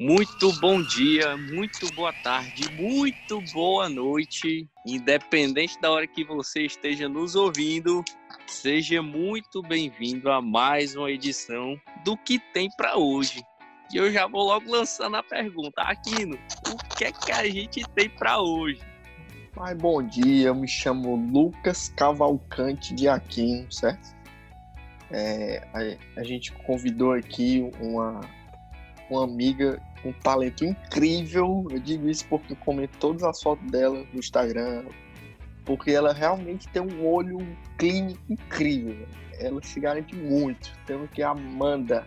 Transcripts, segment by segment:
Muito bom dia, muito boa tarde, muito boa noite, independente da hora que você esteja nos ouvindo, seja muito bem-vindo a mais uma edição do que tem para hoje. E eu já vou logo lançando a pergunta, Aquino, o que é que a gente tem para hoje? Ai, bom dia, eu me chamo Lucas Cavalcante de Aquino, certo? É, a, a gente convidou aqui uma uma amiga um talento incrível. Eu digo isso porque eu comento todas as fotos dela no Instagram. Porque ela realmente tem um olho clínico incrível. Ela se garante muito. Temos que a Amanda,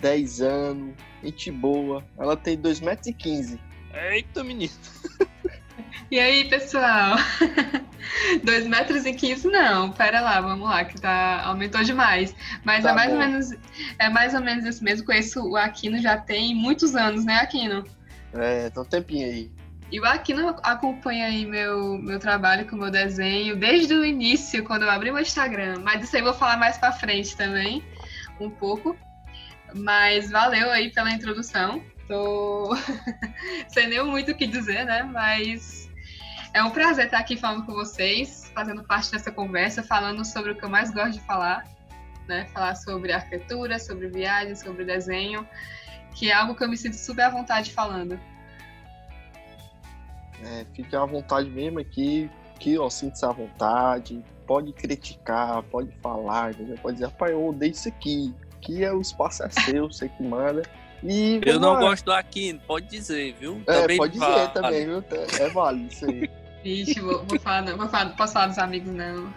10 anos, gente boa. Ela tem 2,15 metros. Eita, menino! E aí, pessoal? 2 metros e 15, não, pera lá, vamos lá, que tá, aumentou demais. Mas tá é mais bom. ou menos é mais ou menos isso mesmo. Conheço o Aquino já tem muitos anos, né, Aquino? É, tá um tempinho aí. E o Aquino acompanha aí meu, meu trabalho com o meu desenho desde o início, quando eu abri meu Instagram. Mas isso aí eu vou falar mais pra frente também, um pouco. Mas valeu aí pela introdução. Tô sem nem muito o que dizer, né? Mas é um prazer estar aqui falando com vocês, fazendo parte dessa conversa, falando sobre o que eu mais gosto de falar, né? Falar sobre arquitetura, sobre viagem, sobre desenho, que é algo que eu me sinto super à vontade falando. É, fique à vontade mesmo aqui, que ó, sinta-se à vontade, pode criticar, pode falar, pode dizer, rapaz, eu odeio isso aqui, que é o espaço é seu, você que manda. E eu não lá. gosto aqui, pode dizer, viu? É, também pode dizer também, viu? É válido isso aí. Vixe, vou, vou falar, não, vou falar, posso falar dos amigos, não.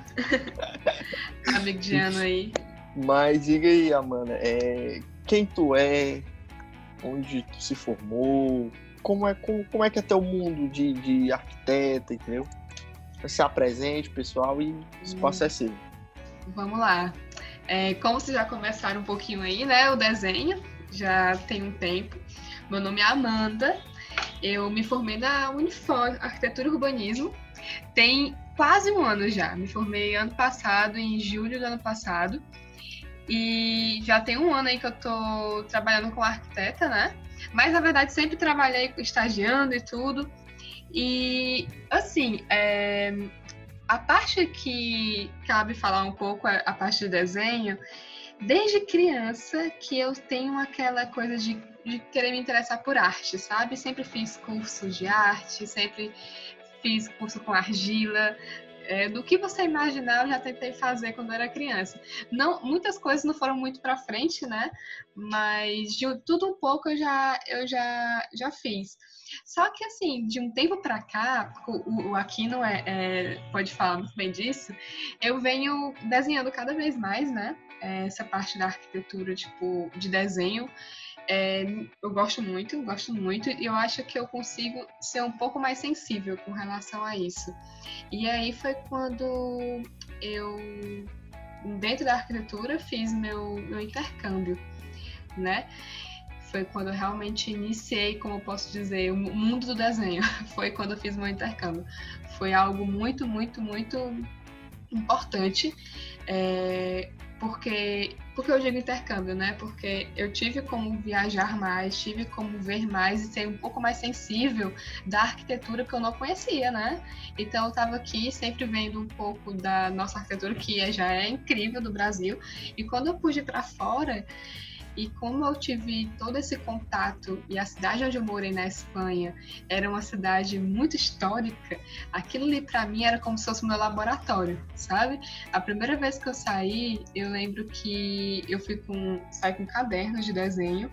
Amigo de ano aí. Mas diga aí, Amanda, é, quem tu é, onde tu se formou, como é, como, como é que é teu mundo de, de arquiteta, entendeu? Se apresente, pessoal, e espaço hum. é seu. Vamos lá. É, como vocês já começaram um pouquinho aí, né, o desenho, já tem um tempo. Meu nome é Amanda, eu me formei na Unifor, Arquitetura e Urbanismo. Tem quase um ano já. Me formei ano passado, em julho do ano passado. E já tem um ano aí que eu tô trabalhando com arquiteta, né? Mas na verdade sempre trabalhei estagiando e tudo. E assim, é, a parte que cabe falar um pouco, a parte de desenho, desde criança que eu tenho aquela coisa de, de querer me interessar por arte, sabe? Sempre fiz cursos de arte, sempre fiz curso com argila. É, do que você imaginar, eu já tentei fazer quando era criança. Não, muitas coisas não foram muito para frente, né? Mas de tudo um pouco eu já, eu já, já fiz. Só que, assim, de um tempo para cá, o, o Aquino é, é, pode falar muito bem disso, eu venho desenhando cada vez mais, né? Essa parte da arquitetura, tipo, de desenho. É, eu gosto muito, gosto muito, e eu acho que eu consigo ser um pouco mais sensível com relação a isso. E aí foi quando eu, dentro da arquitetura, fiz meu, meu intercâmbio, né? Foi quando eu realmente iniciei, como eu posso dizer, o mundo do desenho. Foi quando eu fiz meu intercâmbio. Foi algo muito, muito, muito importante. É, porque, porque eu digo intercâmbio, né? Porque eu tive como viajar mais, tive como ver mais e ser um pouco mais sensível da arquitetura que eu não conhecia, né? Então eu estava aqui sempre vendo um pouco da nossa arquitetura, que é, já é incrível do Brasil, e quando eu pude ir para fora, e como eu tive todo esse contato e a cidade onde eu morei na Espanha era uma cidade muito histórica, aquilo ali para mim era como se fosse meu laboratório, sabe? A primeira vez que eu saí, eu lembro que eu fui com saí com cadernos de desenho.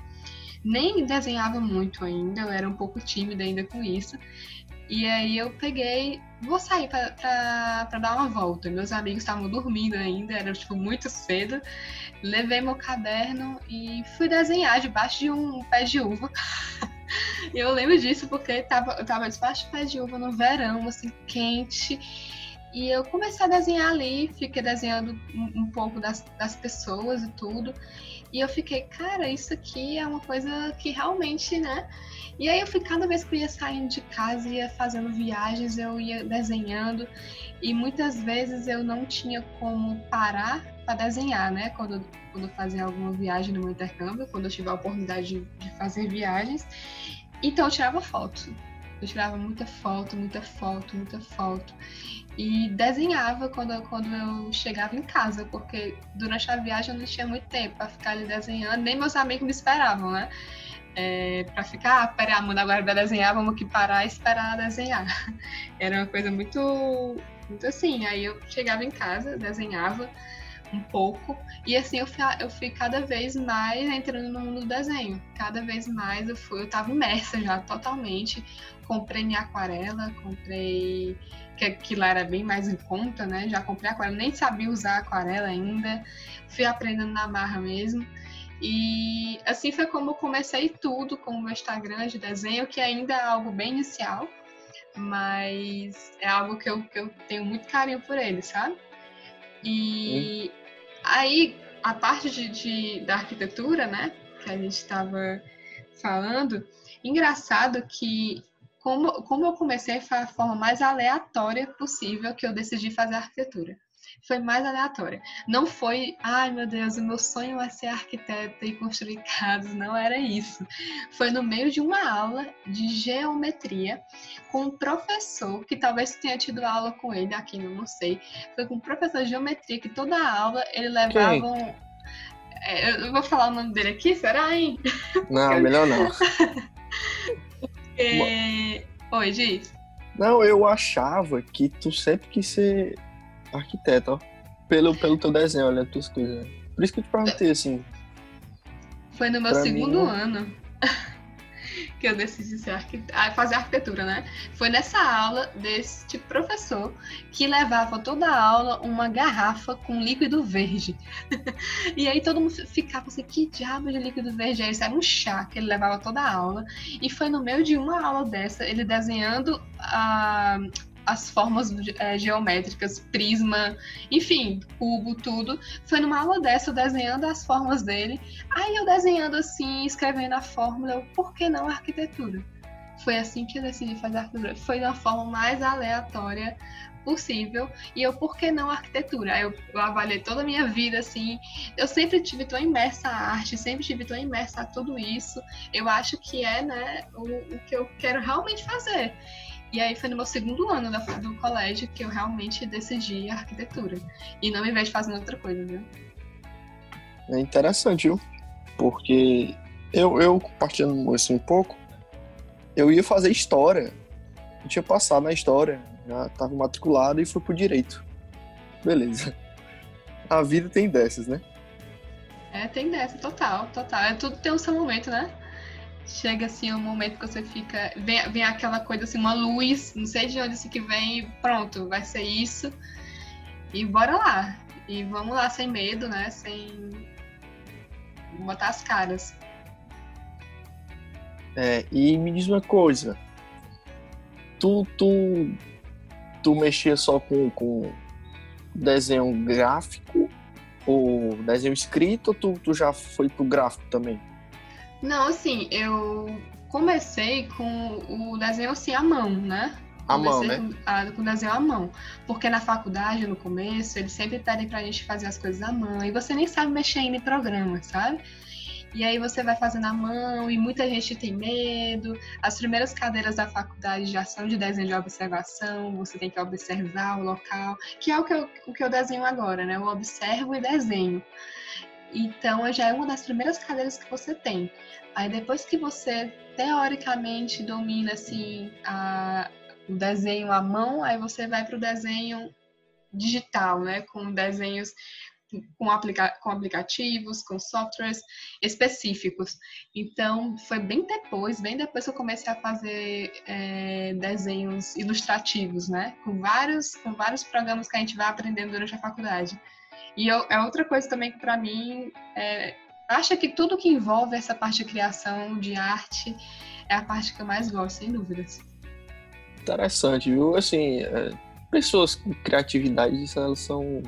Nem desenhava muito ainda, eu era um pouco tímida ainda com isso. E aí eu peguei, vou sair para dar uma volta. Meus amigos estavam dormindo ainda, era tipo muito cedo. Levei meu caderno e fui desenhar debaixo de um pé de uva. eu lembro disso porque tava, eu tava debaixo de pé de uva no verão, assim, quente. E eu comecei a desenhar ali, fiquei desenhando um, um pouco das, das pessoas e tudo. E eu fiquei, cara, isso aqui é uma coisa que realmente, né? E aí eu fui cada vez que eu ia saindo de casa, ia fazendo viagens, eu ia desenhando. E muitas vezes eu não tinha como parar para desenhar, né? Quando, quando fazia alguma viagem no meu intercâmbio, quando eu tive a oportunidade de, de fazer viagens. Então eu tirava foto. Eu tirava muita foto, muita foto, muita foto. E desenhava quando, quando eu chegava em casa, porque durante a viagem eu não tinha muito tempo para ficar ali desenhando, nem meus amigos me esperavam, né? É, para ficar, ah, peraí, Amanda, agora vai desenhar, vamos aqui parar e esperar desenhar. Era uma coisa muito, muito assim. Aí eu chegava em casa, desenhava um pouco. E assim eu fui, eu fui cada vez mais entrando no mundo do desenho. Cada vez mais eu fui, eu tava imersa já totalmente. Comprei minha aquarela, comprei que aquilo era bem mais em conta, né? Já comprei aquarela, nem sabia usar aquarela ainda. Fui aprendendo na marra mesmo. E assim foi como eu comecei tudo com o meu Instagram de desenho, que ainda é algo bem inicial, mas é algo que eu, que eu tenho muito carinho por ele, sabe? E aí, a parte de, de, da arquitetura, né, que a gente estava falando, engraçado que como, como eu comecei foi a forma mais aleatória possível que eu decidi fazer arquitetura foi mais aleatória. Não foi, ai meu Deus, o meu sonho é ser arquiteta e construir casas, não era isso. Foi no meio de uma aula de geometria com um professor, que talvez tenha tido aula com ele aqui, não sei. Foi com um professor de geometria que toda a aula ele levava um... é, eu vou falar o nome dele aqui, será, hein? Não, melhor não. é... Oi, Giz. Não, eu achava que tu sempre quis ser arquiteto, ó. Pelo, pelo teu desenho, olha as tuas coisas. Por isso que eu te perguntei, assim. Foi no meu segundo mim, ano que eu decidi ser arquit... fazer arquitetura, né? Foi nessa aula deste professor que levava toda a aula uma garrafa com líquido verde. e aí todo mundo ficava assim, que diabo de líquido verde é isso? Era um chá que ele levava toda a aula. E foi no meio de uma aula dessa, ele desenhando a, as formas é, geométricas, prisma, enfim, cubo, tudo. Foi numa aula dessa, eu desenhando as formas dele. Aí eu desenhando assim, escrevendo a fórmula, eu, por que não arquitetura? Foi assim que eu decidi fazer arquitetura. Foi da forma mais aleatória possível. E eu, por que não arquitetura? Eu, eu avaliei toda a minha vida, assim. Eu sempre tive tão imersa à arte, sempre tive tão imersa a tudo isso. Eu acho que é, né, o, o que eu quero realmente fazer. E aí foi no meu segundo ano do colégio que eu realmente decidi arquitetura. E não me vejo fazendo outra coisa, viu? É interessante, viu? Porque eu, eu compartilhando assim um pouco, eu ia fazer história. Eu tinha passado na história, já estava matriculado e fui pro direito. Beleza. A vida tem dessas, né? É, tem dessa, total, total. É, tudo tem o seu momento, né? Chega assim um momento que você fica. Vem, vem aquela coisa assim, uma luz, não sei de onde isso que vem, pronto, vai ser isso. E bora lá. E vamos lá sem medo, né? Sem botar as caras. É, e me diz uma coisa. Tu, tu, tu mexia só com, com desenho gráfico ou desenho escrito ou tu, tu já foi pro gráfico também? Não, assim, eu comecei com o desenho assim à mão, né? À mão, né? Com, a, com desenho à mão. Porque na faculdade, no começo, eles sempre pedem pra gente fazer as coisas à mão. E você nem sabe mexer ainda em programa, sabe? E aí você vai fazendo à mão e muita gente tem medo. As primeiras cadeiras da faculdade já são de desenho de observação, você tem que observar o local, que é o que eu, o que eu desenho agora, né? Eu observo e desenho. Então, já é uma das primeiras cadeiras que você tem. Aí, depois que você teoricamente domina assim a, o desenho à mão, aí você vai para o desenho digital, né? Com desenhos com, aplica com aplicativos, com softwares específicos. Então, foi bem depois, bem depois que eu comecei a fazer é, desenhos ilustrativos, né? Com vários, com vários programas que a gente vai aprendendo durante a faculdade. E eu, é outra coisa também que para mim é, acha que tudo que envolve essa parte de criação, de arte, é a parte que eu mais gosto, sem dúvidas. Interessante, viu? Assim, é, pessoas com criatividade, elas são.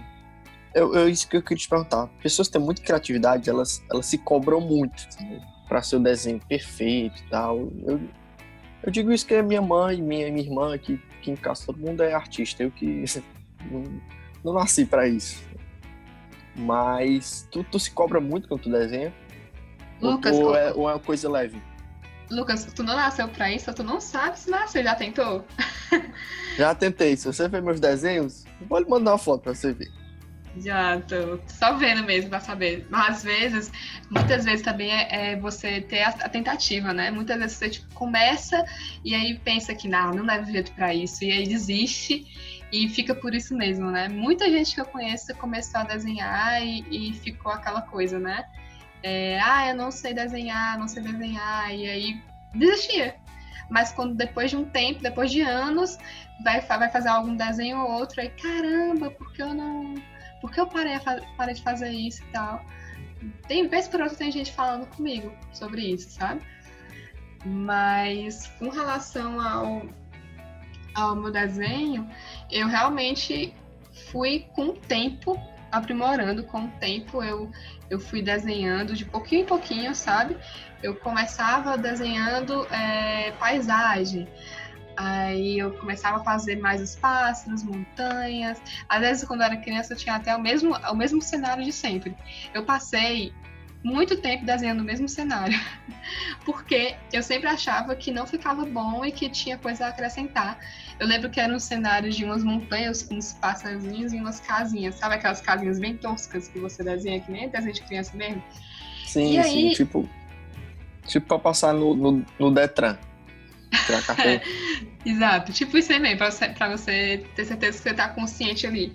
Eu, eu, isso que eu queria te perguntar. Pessoas que têm muita criatividade, elas, elas se cobram muito para seu desenho perfeito e tal. Eu, eu digo isso que a minha mãe, minha, minha irmã, que, que em casa todo mundo é artista. Eu que não, não nasci para isso. Mas tu, tu se cobra muito quando tu desenha? Lucas, ou, co- é, ou é uma coisa leve? Lucas, tu não nasceu pra isso, tu não sabe se nasceu, já tentou? Já tentei. Se você ver meus desenhos, pode mandar uma foto pra você ver. Já tô só vendo mesmo pra saber. Mas às vezes, muitas vezes também é, é você ter a, a tentativa, né? Muitas vezes você tipo, começa e aí pensa que não, não leva jeito pra isso, e aí desiste e fica por isso mesmo, né? Muita gente que eu conheço começou a desenhar e, e ficou aquela coisa, né? É, ah, eu não sei desenhar, não sei desenhar, e aí desistia. Mas quando depois de um tempo, depois de anos, vai, vai fazer algum desenho ou outro, aí caramba, por que eu não por que eu parei, parei de fazer isso e tal? Tem vez por outra tem gente falando comigo sobre isso, sabe? Mas com relação ao, ao meu desenho, eu realmente fui com o tempo aprimorando, com o tempo eu, eu fui desenhando de pouquinho em pouquinho, sabe? Eu começava desenhando é, paisagem, Aí eu começava a fazer mais os pássaros, montanhas. Às vezes, quando eu era criança, eu tinha até o mesmo, o mesmo cenário de sempre. Eu passei muito tempo desenhando o mesmo cenário, porque eu sempre achava que não ficava bom e que tinha coisa a acrescentar. Eu lembro que era um cenário de umas montanhas com uns pássarozinhos e umas casinhas, sabe aquelas casinhas bem toscas que você desenha, que nem desenho de criança mesmo? Sim, E sim. aí- Tipo, tipo pra passar no, no, no Detran. Exato, tipo isso aí mesmo, pra você, pra você ter certeza que você tá consciente ali.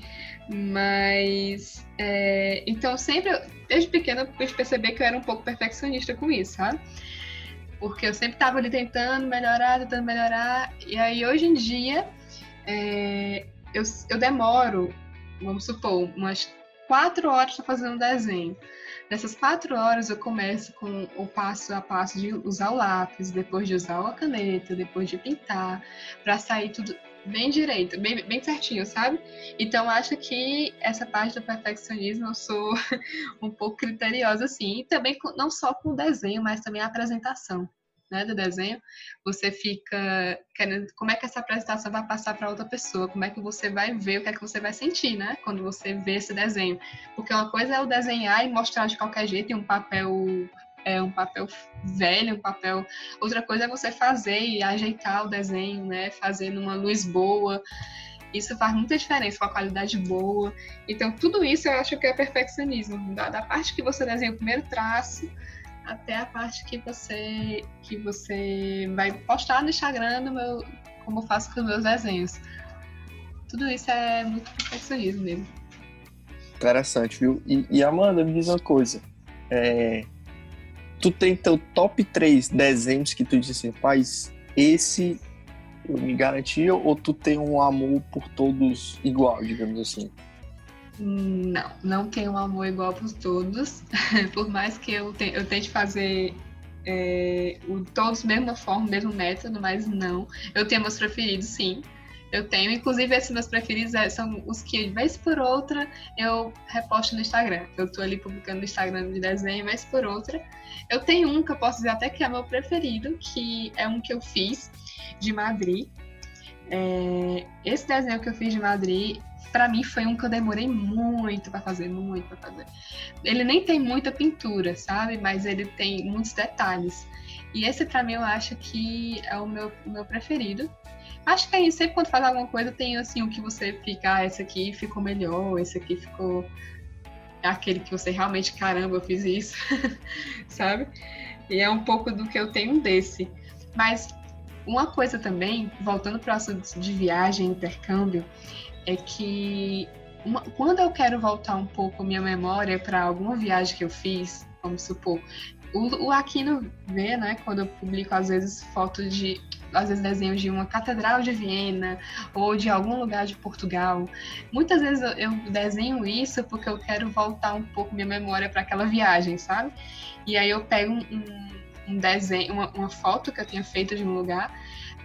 Mas, é, então sempre, desde pequena, eu pude perceber que eu era um pouco perfeccionista com isso, sabe? Porque eu sempre tava ali tentando melhorar, tentando melhorar, e aí hoje em dia, é, eu, eu demoro, vamos supor, umas quatro horas para fazer um desenho. Nessas quatro horas eu começo com o passo a passo de usar o lápis, depois de usar a caneta, depois de pintar, para sair tudo bem direito, bem, bem certinho, sabe? Então acho que essa parte do perfeccionismo eu sou um pouco criteriosa assim, e também não só com o desenho, mas também a apresentação. Né, do desenho, você fica querendo como é que essa apresentação vai passar para outra pessoa, como é que você vai ver, o que é que você vai sentir, né, quando você vê esse desenho. Porque uma coisa é eu desenhar e mostrar de qualquer jeito em um papel é um papel velho, um papel. Outra coisa é você fazer e ajeitar o desenho, né? Fazer numa luz boa. Isso faz muita diferença com a qualidade boa. Então, tudo isso eu acho que é perfeccionismo. Da, da parte que você desenha o primeiro traço até a parte que você que você vai postar no Instagram no meu, como eu faço com os meus desenhos. Tudo isso é muito perfeccionismo mesmo. Interessante, viu? E, e, Amanda, me diz uma coisa. É, tu tem teu top 3 desenhos que tu disse assim, faz esse eu me garantia, ou tu tem um amor por todos igual, digamos assim? Não, não tenho um amor igual por todos. por mais que eu, te, eu tente fazer é, o, todos mesma forma, mesmo método, mas não. Eu tenho meus preferidos, sim. Eu tenho, inclusive, esses meus preferidos é, são os que, vez por outra, eu reposto no Instagram. Eu tô ali publicando no Instagram de desenho, vez por outra. Eu tenho um que eu posso dizer até que é meu preferido, que é um que eu fiz de Madrid. É, esse desenho que eu fiz de Madrid, para mim foi um que eu demorei muito para fazer, muito para fazer. Ele nem tem muita pintura, sabe? Mas ele tem muitos detalhes. E esse para mim eu acho que é o meu, meu preferido. Acho que aí sempre quando faz alguma coisa tem assim o que você fica, ah, esse aqui ficou melhor, esse aqui ficou é aquele que você realmente, caramba, eu fiz isso, sabe? E é um pouco do que eu tenho desse. Mas uma coisa também, voltando para o assunto de viagem, intercâmbio, é que uma, quando eu quero voltar um pouco minha memória para alguma viagem que eu fiz, vamos supor, o, o Aquino vê, né, quando eu publico às vezes fotos de, às vezes desenhos de uma catedral de Viena ou de algum lugar de Portugal. Muitas vezes eu, desenho isso porque eu quero voltar um pouco minha memória para aquela viagem, sabe? E aí eu pego um, um, desenho, uma, uma foto que eu tinha feito de um lugar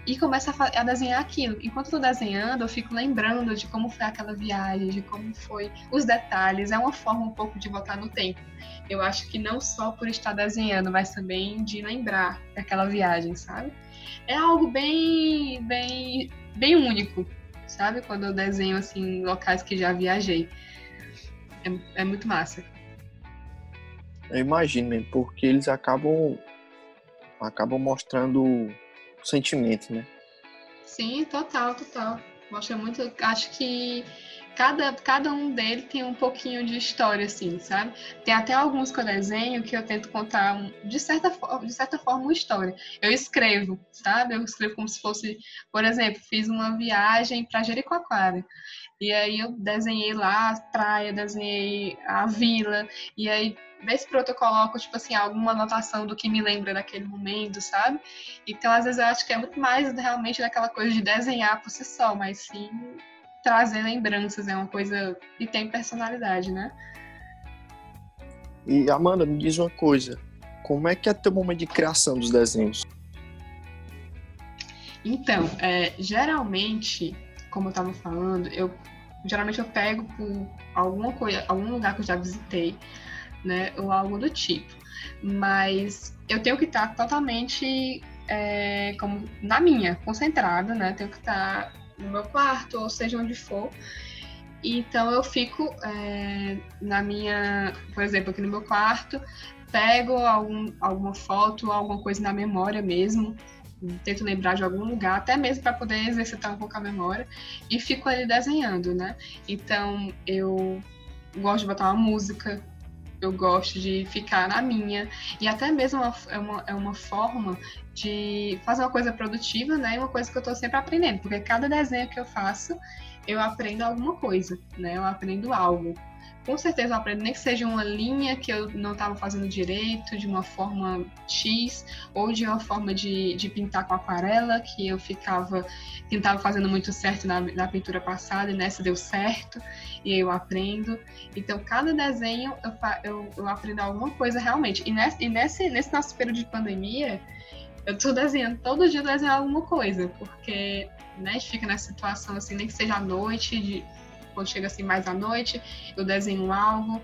e começo a, a, desenhar aquilo. Enquanto estou desenhando, eu fico lembrando de como foi aquela viagem, de como foi os detalhes. É uma forma um pouco de voltar no tempo. Eu acho que não só por estar desenhando, mas também de lembrar daquela viagem, sabe? É algo bem, bem, bem único, sabe? Quando eu desenho assim locais que já viajei. É, é muito massa. Eu imagino, porque eles acabam acabam mostrando sentimento, né? Sim, total, total. Mostra muito. Acho que cada, cada um dele tem um pouquinho de história, assim, sabe? Tem até alguns que eu desenho que eu tento contar, de certa, de certa forma, uma história. Eu escrevo, sabe? Eu escrevo como se fosse, por exemplo, fiz uma viagem para Jericoacoara. E aí eu desenhei lá a praia, desenhei a vila, e aí vez por eu coloco, tipo assim, alguma anotação do que me lembra daquele momento, sabe? Então, às vezes, eu acho que é muito mais realmente daquela coisa de desenhar por si só, mas sim trazer lembranças, é uma coisa e tem personalidade, né? E Amanda, me diz uma coisa, como é que é teu momento de criação dos desenhos? Então, é, geralmente, como eu estava falando, eu geralmente eu pego por alguma coisa, algum lugar que eu já visitei, né, ou algo do tipo. Mas eu tenho que estar totalmente é, como na minha, concentrada, né? Tenho que estar no meu quarto, ou seja onde for. Então eu fico é, na minha, por exemplo, aqui no meu quarto, pego algum, alguma foto, alguma coisa na memória mesmo, tento lembrar de algum lugar, até mesmo para poder exercitar um pouco a memória, e fico ali desenhando, né? Então eu gosto de botar uma música, eu gosto de ficar na minha, e até mesmo é uma, é uma forma de fazer uma coisa produtiva, né? Uma coisa que eu estou sempre aprendendo, porque cada desenho que eu faço, eu aprendo alguma coisa, né? Eu aprendo algo com certeza eu aprendo, nem que seja uma linha que eu não estava fazendo direito, de uma forma X, ou de uma forma de, de pintar com aquarela, que eu ficava, que estava fazendo muito certo na, na pintura passada, e nessa deu certo, e eu aprendo. Então, cada desenho eu, eu, eu aprendo alguma coisa realmente. E nesse, e nesse, nesse nosso período de pandemia, eu estou desenhando, todo dia desenhando alguma coisa, porque né, a gente fica nessa situação assim, nem que seja à noite, de quando chega assim mais à noite, eu desenho algo,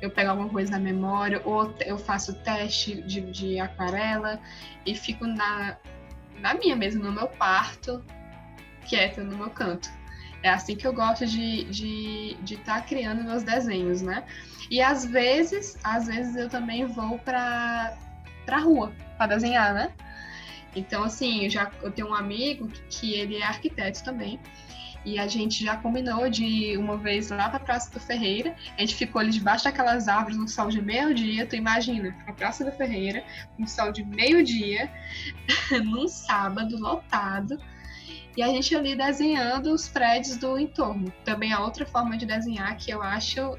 eu pego alguma coisa na memória, ou eu faço teste de, de aquarela e fico na, na minha mesmo, no meu quarto, quieta no meu canto. É assim que eu gosto de estar de, de tá criando meus desenhos, né? E às vezes, às vezes eu também vou para pra rua para desenhar, né? Então, assim, eu já eu tenho um amigo que ele é arquiteto também. E a gente já combinou de uma vez lá pra Praça do Ferreira. A gente ficou ali debaixo daquelas árvores no sol de meio-dia. Tu imagina, a Praça do Ferreira, no sol de meio-dia, num sábado lotado. E a gente ali desenhando os prédios do entorno. Também a outra forma de desenhar que eu acho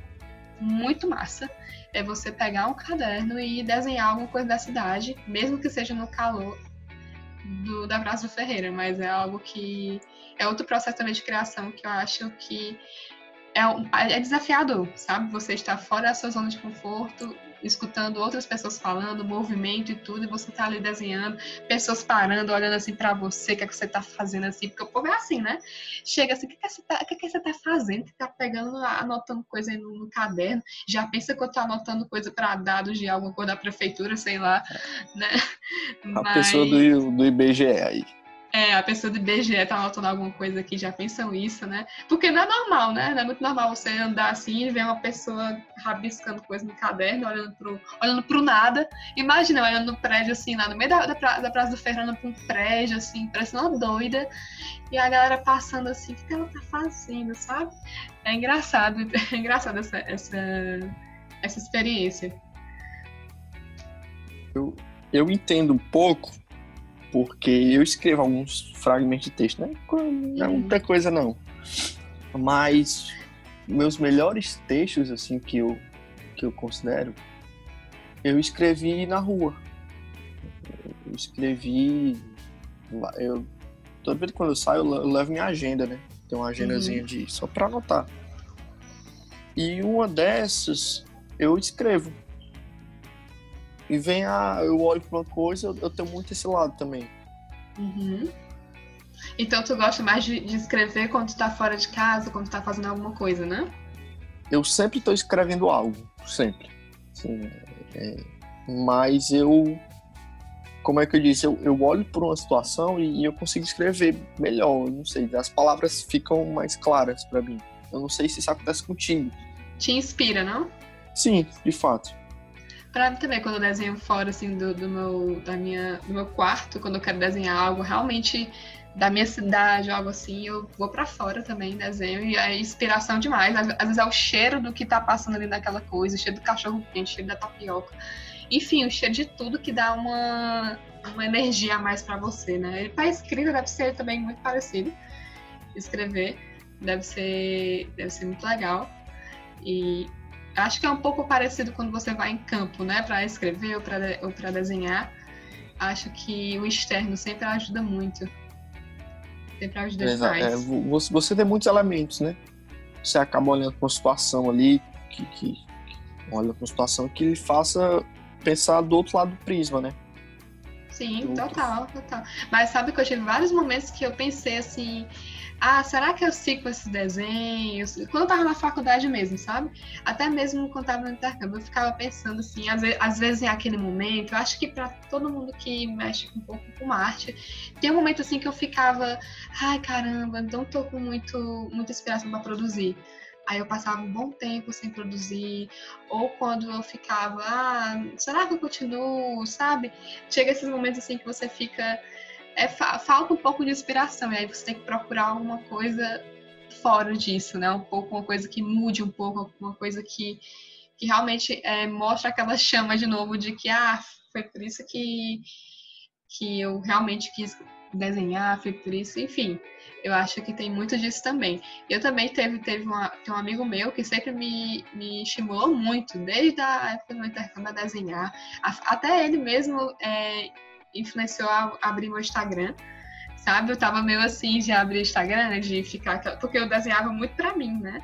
muito massa é você pegar um caderno e desenhar alguma coisa da cidade, mesmo que seja no calor do, da do Ferreira, mas é algo que é outro processo também de criação que eu acho que é, é desafiador, sabe? Você está fora da sua zona de conforto, escutando outras pessoas falando, movimento e tudo, e você tá ali desenhando, pessoas parando, olhando assim para você, o que, é que você tá fazendo assim, porque o povo é assim, né? Chega assim, o que, é que, você, tá, que, é que você tá fazendo? Que tá pegando, anotando coisa aí no, no, caderno, já pensa que eu tô anotando coisa para dados de alguma coisa da prefeitura, sei lá, né? A Mas... pessoa do, do IBGE aí. É, a pessoa do IBGE tá anotando alguma coisa aqui, já pensam isso, né? Porque não é normal, né? Não é muito normal você andar assim e ver uma pessoa rabiscando coisa no caderno, olhando pro, olhando pro nada. Imagina, olhando no prédio assim, lá no meio da, da, da Praça do Ferrando pra um prédio, assim, parecendo uma doida. E a galera passando assim, o que ela tá fazendo, sabe? É engraçado, é engraçado essa, essa, essa experiência. Eu, eu entendo um pouco porque eu escrevo alguns fragmentos de texto, né? Não é muita coisa não. Mas meus melhores textos, assim, que eu, que eu considero, eu escrevi na rua. Eu escrevi. Eu, toda vez que quando eu saio, eu levo minha agenda, né? Tem uma agendazinha uhum. de. só pra anotar. E uma dessas eu escrevo e vem a. Eu olho pra uma coisa, eu, tenho muito esse lado também. Uhum. Então tu gosta mais de, de, escrever quando tu tá fora de casa, quando tu tá fazendo alguma coisa, né? Eu sempre tô escrevendo algo, sempre. Sim, é, mas eu. Como é que eu disse? Eu, eu olho por uma situação e, e eu consigo escrever melhor. Eu não sei, as palavras ficam mais claras para mim. Eu não sei se isso acontece contigo. te inspira, não? Sim, de fato. Pra mim também, quando eu desenho fora, assim, do, do, meu, da minha, do meu quarto, quando eu quero desenhar algo realmente da minha cidade, algo assim, eu vou para fora também, desenho, e é inspiração demais. Às, às, vezes é o cheiro do que tá passando ali naquela coisa, o cheiro do cachorro quente, o cheiro da tapioca. Enfim, o cheiro de tudo que dá uma, uma energia a mais para você, né? E pra escrita deve ser também muito parecido. Escrever deve ser, deve ser muito legal. E acho que é um pouco parecido quando você vai em campo, né, para escrever ou para desenhar. Acho que o externo sempre ajuda muito Sempre ajuda demais. É, você, você tem muitos elementos, né? Você acaba olhando para uma situação ali que, que, que olha para uma situação que lhe faça pensar do outro lado do prisma, né? Sim, total, total. Mas sabe que eu tive vários momentos que eu pensei assim, ah, será que eu sigo esses desenhos? Quando eu tava na faculdade mesmo, sabe? Até mesmo quando tava no intercâmbio, eu ficava pensando assim, às vezes, às vezes em aquele momento, eu acho que para todo mundo que mexe um pouco com arte, tem um momento assim que eu ficava, ai caramba, não tô com muito, muita inspiração para produzir. Aí eu passava um bom tempo sem produzir, ou quando eu ficava, ah, será que eu continuo, sabe? Chega esses momentos assim que você fica é, falta um pouco de inspiração, e aí você tem que procurar alguma coisa fora disso, né? Um pouco, uma coisa que mude um pouco, alguma coisa que, que realmente é, mostre aquela chama de novo de que, ah, foi por isso que, que eu realmente quis desenhar, foi por isso, enfim. Eu acho que tem muito disso também. Eu também teve, teve uma, um amigo meu que sempre me, me estimulou muito, desde a época do intercâmbio a desenhar. Até ele mesmo é, influenciou a abrir meu Instagram, sabe? Eu tava meio assim de abrir Instagram, né? De ficar. Porque eu desenhava muito pra mim, né?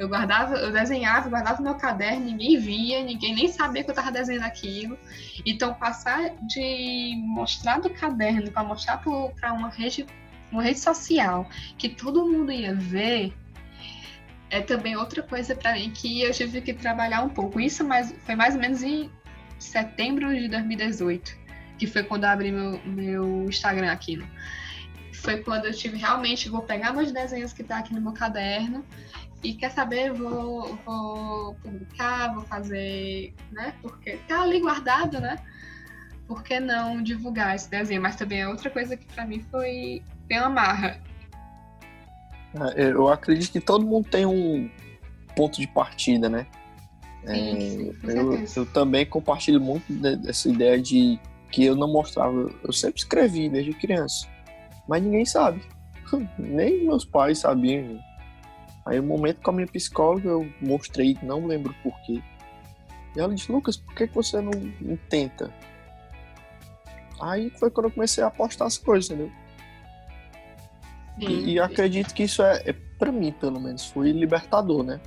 Eu guardava, eu desenhava, guardava meu caderno, ninguém via, ninguém nem sabia que eu tava desenhando aquilo. Então, passar de mostrar do caderno para mostrar para uma rede, uma rede social que todo mundo ia ver, é também outra coisa para mim que eu tive que trabalhar um pouco. Isso mais, foi mais ou menos em setembro de 2018 que foi quando eu abri meu, meu Instagram aqui. Né? Foi quando eu tive realmente, vou pegar meus desenhos que tá aqui no meu caderno e quer saber, vou, vou publicar, vou fazer, né? Porque tá ali guardado, né? Por que não divulgar esse desenho? Mas também é outra coisa que para mim foi bem uma marra. É, eu acredito que todo mundo tem um ponto de partida, né? Sim, é, sim, eu, eu, também compartilho muito dessa ideia de que eu não mostrava. Eu sempre escrevi desde criança, mas ninguém sabe. Nem meus pais sabiam. Aí, um momento com a minha psicóloga, eu mostrei, não lembro porquê. E ela disse: Lucas, por que você não, não tenta? Aí foi quando eu comecei a apostar as coisas, entendeu? E, e, acredito que isso é, é para mim, pelo menos, foi libertador, né?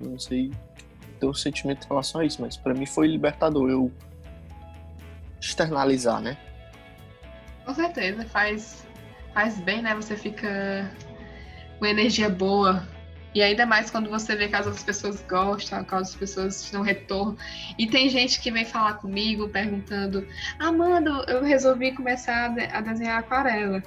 Não sei ter um sentimento em relação a isso, mas para mim foi libertador. Eu externalizar, né? Com certeza, faz, faz bem, né? Você fica com energia boa. E ainda mais quando você vê que as outras pessoas gostam, que as pessoas dão retorno. E tem gente que vem falar comigo perguntando: Amanda, eu resolvi começar a desenhar aquarela.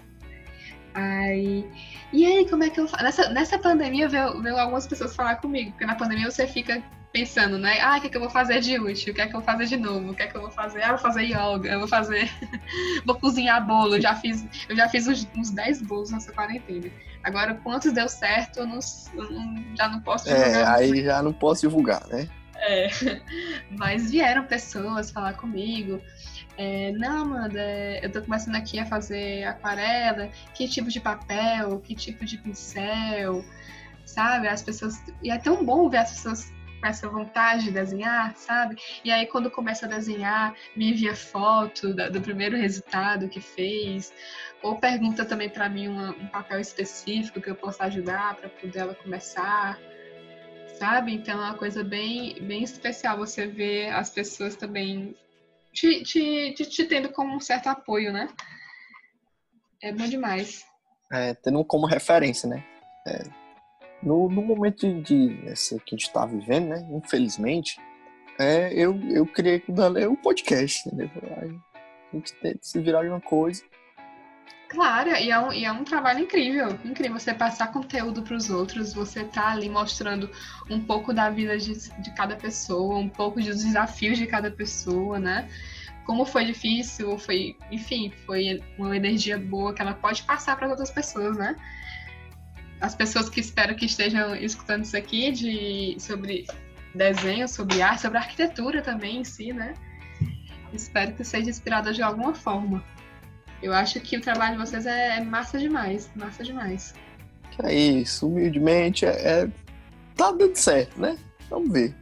Aí, e aí, como é que eu faço? Nessa, nessa pandemia veio, veio algumas pessoas falar comigo, porque na pandemia você fica pensando, né? Ah, o que, é que eu vou fazer de útil? O que é que eu vou fazer de novo? O que é que eu vou fazer? Ah, vou fazer yoga, eu vou fazer. vou cozinhar bolo. Eu já fiz, eu já fiz uns, uns 10 bolos nessa quarentena. Agora, quantos deu certo, eu, não, eu não, já não posso divulgar. É, aí já não posso divulgar, né? É. Mas vieram pessoas falar comigo. É, não, Amanda, eu tô começando aqui a fazer aquarela. Que tipo de papel? Que tipo de pincel? Sabe? As pessoas. E é tão bom ver as pessoas com essa vontade de desenhar, sabe? E aí, quando começa a desenhar, me envia foto do primeiro resultado que fez, ou pergunta também para mim um papel específico que eu possa ajudar para poder ela começar, sabe? Então é uma coisa bem, bem especial você ver as pessoas também te, te, te, te tendo como um certo apoio, né? É bom demais. É, tendo como referência, né? É, no, no momento de, de essa que a gente está vivendo, né? Infelizmente, é, eu, eu criei com o Dale um podcast, entendeu? A gente tenta se virar de uma coisa. Claro, e é um, e é um trabalho incrível, incrível você passar conteúdo para os outros, você tá ali mostrando um pouco da vida de, de cada pessoa, um pouco dos desafios de cada pessoa, né? Como foi difícil, foi, enfim, foi uma energia boa que ela pode passar para outras pessoas, né? As pessoas que espero que estejam escutando isso aqui de sobre desenho, sobre arte, sobre arquitetura também em si, né? Espero que seja inspirada de alguma forma. Eu acho que o trabalho de vocês é massa demais, massa demais. Que é isso, humildemente, é, é... tá dando certo, né? Vamos ver.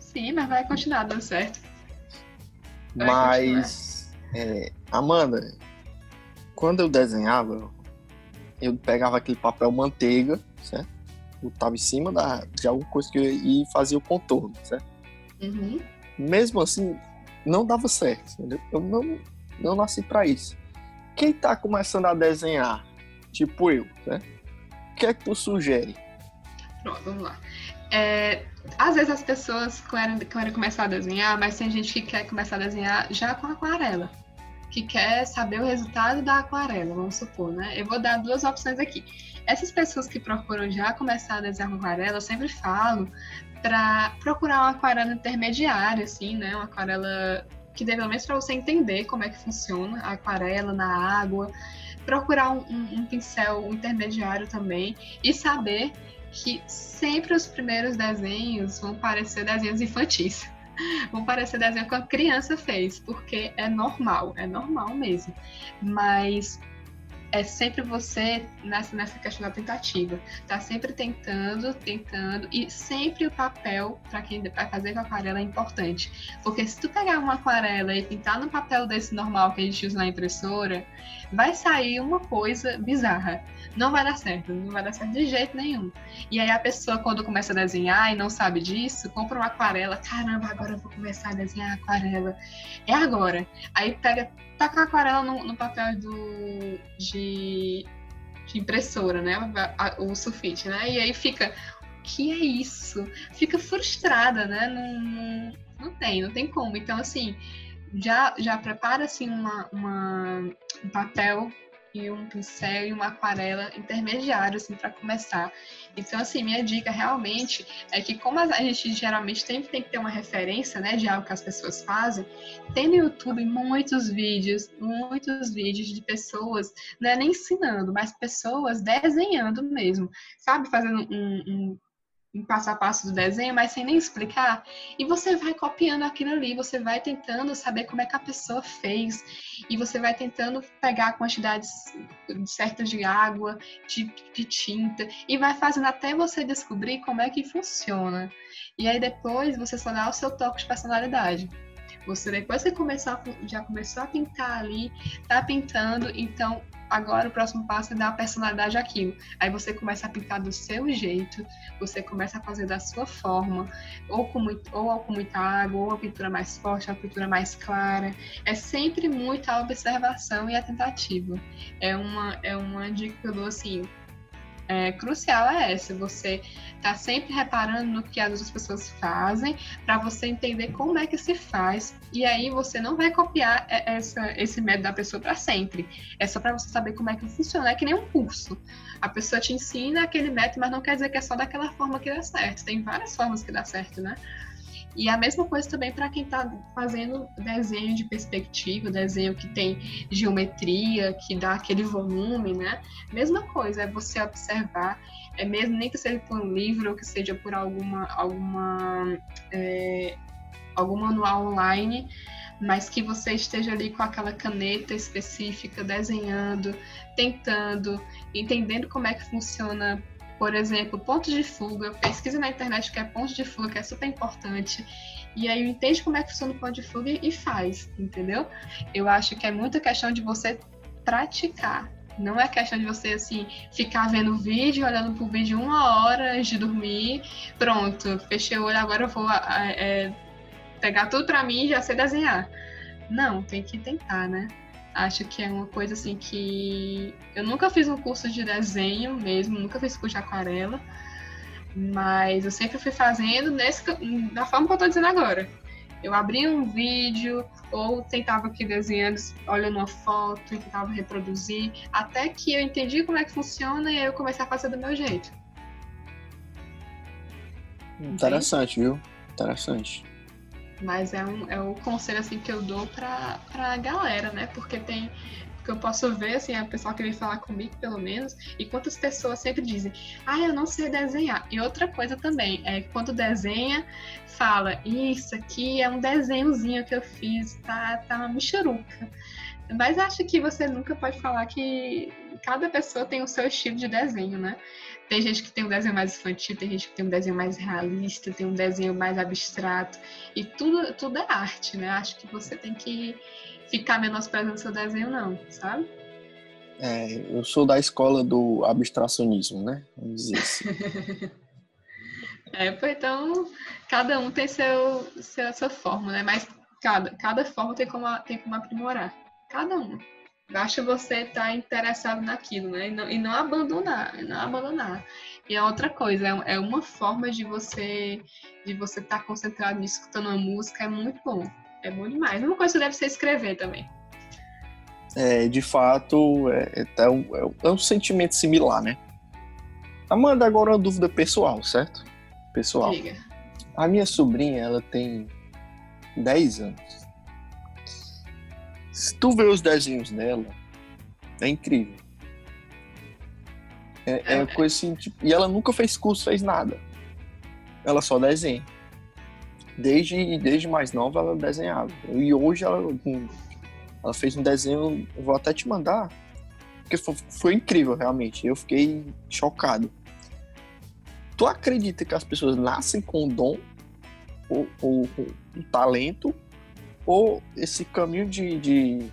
Sim, mas vai continuar dando certo. Vai mas, é, Amanda, quando eu desenhava, eu pegava aquele papel manteiga, certo? Botava em cima da, de alguma coisa que eu e fazia o contorno, certo? Uhum. Mesmo assim, não dava certo, entendeu? Eu não, não nasci para isso. Quem tá começando a desenhar, tipo eu, né? O que é que tu sugere? Pronto, vamos lá. É, às vezes as pessoas querem, querem começar a desenhar, mas tem gente que quer começar a desenhar já com aquarela. Que quer saber o resultado da aquarela, vamos supor, né? Eu vou dar duas opções aqui. Essas pessoas que procuram já começar a desenhar aquarela, eu sempre falo para procurar uma aquarela intermediária, assim, né? Uma aquarela que dê pelo menos para você entender como é que funciona a aquarela na água, procurar um, um, um pincel intermediário também e saber que sempre os primeiros desenhos vão parecer desenhos infantis. Vão parecer desenho que a criança fez, porque é normal, é normal mesmo. Mas é sempre você nessa, nessa questão da tentativa. Tá sempre tentando, tentando, e sempre o papel, para quem vai fazer com aquarela, é importante. Porque se tu pegar uma aquarela e pintar no papel desse normal que a gente usa na impressora, vai sair uma coisa bizarra. Não vai dar certo, não vai dar certo de jeito nenhum. E aí a pessoa, quando começa a desenhar e não sabe disso, compra uma aquarela. Caramba, agora eu vou começar a desenhar aquarela. É agora. Aí pega tacar a aquarela no, no papel do, de, de, impressora, né? O sulfite, né? E aí fica, o que é isso? Fica frustrada, né? Não, não, não tem, não tem como. Então, assim, já, já prepara assim uma, uma, um papel e um pincel e uma aquarela intermediário assim para começar. Então assim, minha dica realmente é que como a gente geralmente sempre tem que ter uma referência, né, de algo que as pessoas fazem, tem no YouTube muitos vídeos, muitos vídeos de pessoas, não é nem ensinando, mas pessoas desenhando mesmo, sabe, fazendo um, um em passo a passo do desenho, mas sem nem explicar. E você vai copiando aquilo ali, você vai tentando saber como é que a pessoa fez, e você vai tentando pegar quantidades certas de água, de, de tinta, e vai fazendo até você descobrir como é que funciona. E aí depois você só dá o seu toque de personalidade. Você depois que começar, já começou a pintar ali, tá pintando, então agora o próximo passo é dar personalidade àquilo. Aí você começa a pintar do seu jeito, você começa a fazer da sua forma, ou com, muito, ou com muita água, ou a pintura mais forte, ou a pintura mais clara. É sempre muita observação e a tentativa. É uma, é uma dica que eu dou assim, é, crucial é essa, você tá sempre reparando no que as outras pessoas fazem para você entender como é que se faz e aí você não vai copiar essa, esse método da pessoa para sempre. É só para você saber como é que funciona, é que nem um curso. A pessoa te ensina aquele método, mas não quer dizer que é só daquela forma que dá certo. Tem várias formas que dá certo, né? E a mesma coisa também para quem está fazendo desenho de perspectiva, desenho que tem geometria, que dá aquele volume, né? Mesma coisa, é você observar, é mesmo nem que seja por um livro ou que seja por alguma alguma é, algum manual online, mas que você esteja ali com aquela caneta específica, desenhando, tentando, entendendo como é que funciona por exemplo, pontos de fuga, pesquisa na internet que é ponto de fuga, que é super importante, e aí entende como é que funciona o ponto de fuga e faz, entendeu? Eu acho que é muita questão de você praticar. Não é questão de você, assim, ficar vendo vídeo, olhando pro vídeo uma hora antes de dormir, pronto, fechei o olho, agora eu vou é, pegar tudo para mim e já sei desenhar. Não, tem que tentar, né? Acho que é uma coisa assim que eu nunca fiz um curso de desenho mesmo, nunca fiz curso de aquarela, mas eu sempre fui fazendo nesse, da forma que eu estou dizendo agora. Eu abria um vídeo ou tentava aqui desenhando, olhando uma foto e tentava reproduzir, até que eu entendi como é que funciona e aí eu comecei a fazer do meu jeito. Interessante, viu? Interessante. Mas é, um, é o conselho assim que eu dou pra, pra galera, né? Porque tem. Porque eu posso ver, assim, a pessoa que vem falar comigo, pelo menos, e quantas pessoas sempre dizem, ah, eu não sei desenhar. E outra coisa também, é quando desenha, fala, isso aqui é um desenhozinho que eu fiz, tá, tá uma michuruca. Mas acho que você nunca pode falar que cada pessoa tem o seu estilo de desenho, né? Tem gente que tem um desenho mais infantil, tem gente que tem um desenho mais realista, tem um desenho mais abstrato. E tudo, tudo é arte, né? Acho que você tem que ficar menosprezando seu desenho, não, sabe? É, eu sou da escola do abstracionismo, né? Vamos dizer assim. é, então, cada um tem seu, seu, sua forma, né? Mas cada, cada forma tem como, tem como aprimorar. Cada um. Basta você estar tá interessado naquilo, né? E não, e não abandonar, não abandonar. E a outra coisa, é, é uma forma de você de você estar tá concentrado nisso, escutando uma música, é muito bom. É bom demais. Uma coisa que deve ser escrever também. É, de fato, é, é, um, é, é um sentimento similar, né? Amanda, agora uma dúvida pessoal, certo? Pessoal. Diga. A minha sobrinha, ela tem 10 anos. Se tu vê os desenhos dela, é incrível. É, é coisa assim, tipo, e ela nunca fez curso, fez nada. Ela só desenha. Desde, desde mais nova ela desenhava. E hoje ela, ela fez um desenho, vou até te mandar, porque foi, foi incrível realmente. Eu fiquei chocado. Tu acredita que as pessoas nascem com dom ou, ou, ou um talento ou esse caminho de, de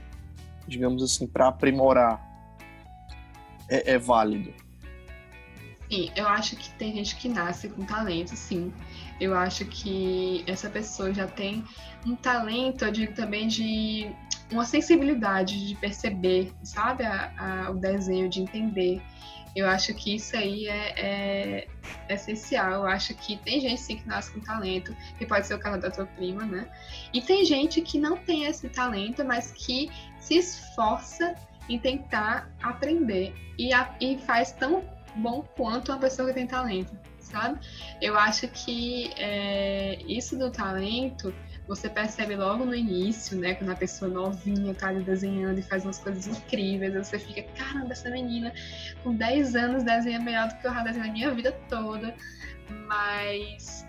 digamos assim, para aprimorar é, é, válido? Sim, eu acho que tem gente que nasce com talento, sim. Eu acho que essa pessoa já tem um talento, eu digo também de uma sensibilidade de perceber, sabe, a, a, o desenho, de entender. Eu acho que isso aí é, é, essencial. Eu acho que tem gente sim que nasce com talento, que pode ser o caso da tua prima, né? E tem gente que não tem esse talento, mas que se esforça em tentar aprender e, a, e faz tão bom quanto uma pessoa que tem talento, sabe? Eu acho que é, isso do talento você percebe logo no início, né? Quando a pessoa novinha tá ali desenhando e faz umas coisas incríveis, você fica, caramba, essa menina com 10 anos desenha melhor do que eu já desenho a minha vida toda. Mas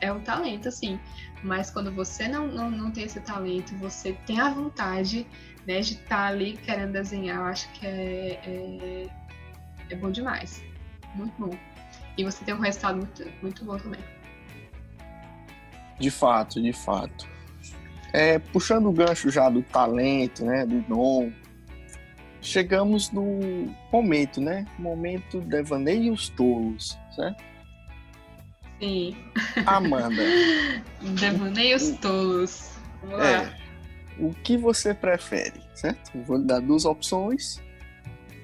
é um talento, assim. Mas quando você não, não, não tem esse talento, você tem a vontade né, de estar tá ali querendo desenhar, eu acho que é, é, é bom demais. Muito bom. E você tem um resultado muito, muito bom também. De fato, de fato. É, puxando o gancho já do talento, né, do dom, chegamos no momento, né? Momento Devaneio os Tolos, certo? Sim. Amanda. Devaneio os Tolos. Vamos é, lá. O que você prefere, certo? Vou lhe dar duas opções.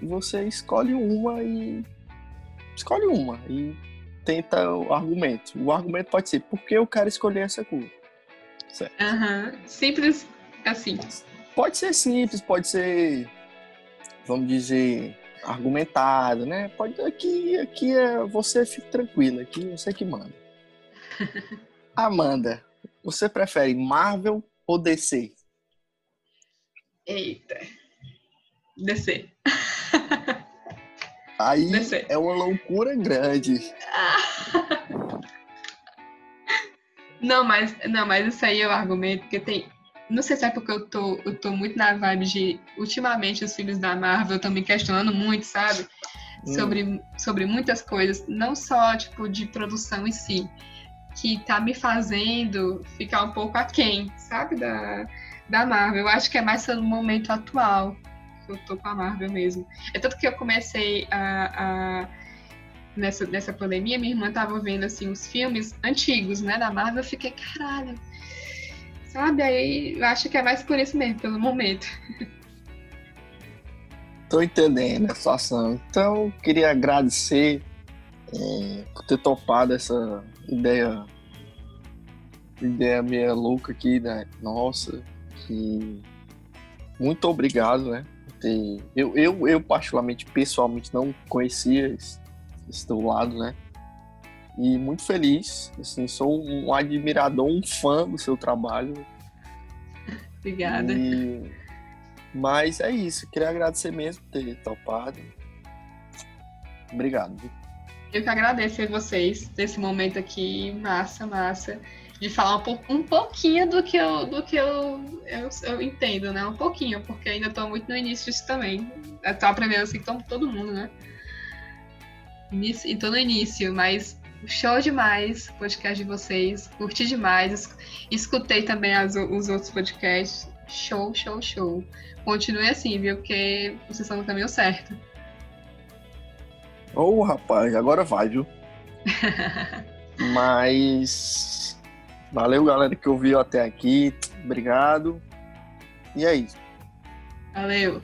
Você escolhe uma e. Escolhe uma e tenta o argumento. O argumento pode ser por que eu quero escolher essa cor. Certo. Uhum. Simples assim. Pode ser simples, pode ser, vamos dizer, argumentado, né? Pode aqui, aqui é você fique tranquila, aqui você que manda. Amanda, você prefere Marvel ou DC? Eita. DC. Aí é uma loucura grande. Não, mas, não, mas isso aí é o argumento, porque tem. Não sei se é porque eu tô, eu tô muito na vibe de. Ultimamente, os filmes da Marvel estão me questionando muito, sabe? Hum. Sobre, sobre muitas coisas, não só, tipo, de produção em si, que tá me fazendo ficar um pouco aquém, sabe? Da, da Marvel. Eu acho que é mais pelo momento atual que eu tô com a Marvel mesmo. É tanto que eu comecei a, a nessa, nessa pandemia, minha irmã tava vendo assim os filmes antigos, né, da Marvel, eu fiquei, caralho. Sabe? Aí eu acho que é mais por isso mesmo, pelo momento. Tô entendendo a situação. Então, queria agradecer é, por ter topado essa ideia ideia meia louca aqui, né? Nossa, que muito obrigado, né? Ter... Eu, eu, eu, particularmente, pessoalmente, não conhecia esse, esse teu lado, né? E muito feliz, assim, sou um admirador, um fã do seu trabalho. Obrigada. E... Mas é isso, queria agradecer mesmo por ter topado. Obrigado. Eu que agradeço a vocês desse momento aqui, massa, massa de falar um, pou, um pouquinho do que, eu, do que eu, eu, eu, entendo, né? Um pouquinho, porque ainda estou muito no início disso também. Estou aprendendo assim como todo mundo, né? Início, e tô no início, mas show demais o podcast de vocês. Curti demais. Escutei também as, os outros podcasts. Show, show, show. Continue assim, viu? Porque vocês estão no caminho certo. Ô, oh, rapaz, agora vai, viu? Mas Valeu, galera, que ouviu até aqui. Obrigado. E é isso. Valeu.